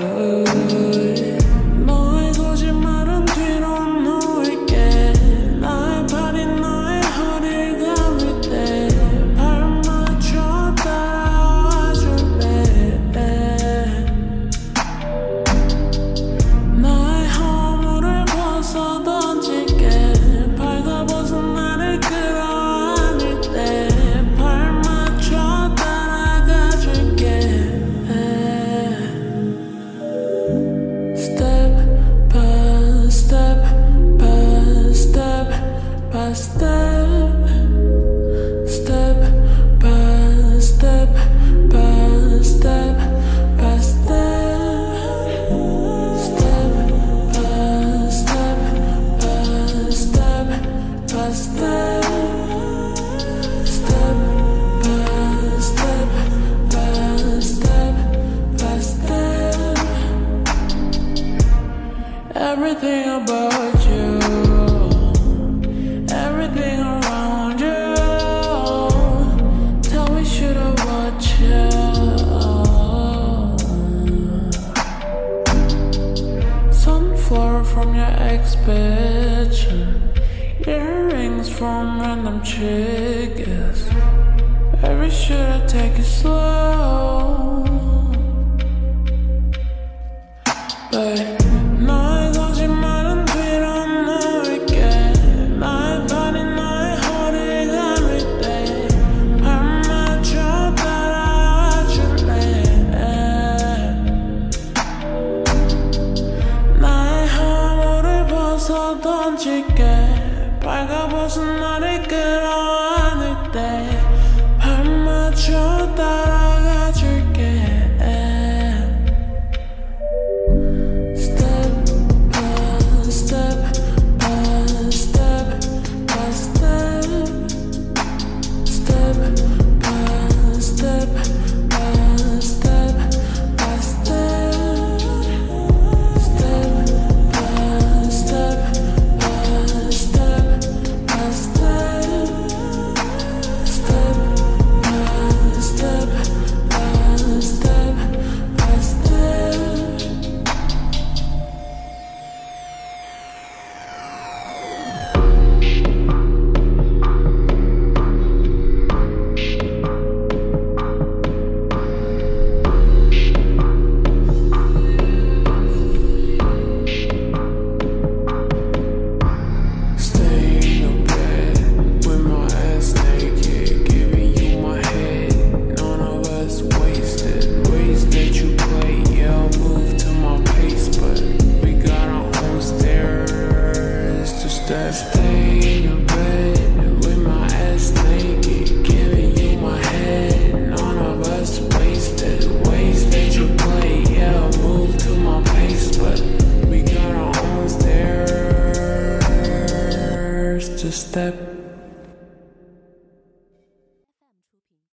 Oh. everything about you, everything around you. Tell me, should I watch you? Sunflower from your ex bitch, earrings from random chickens. every should I take it slow? 던질게. 빨간 벗은 나를 that stain your bed with my ass naked, giving you my head. None of us wasted, wasted move to my pace, but we got our own stairs to step.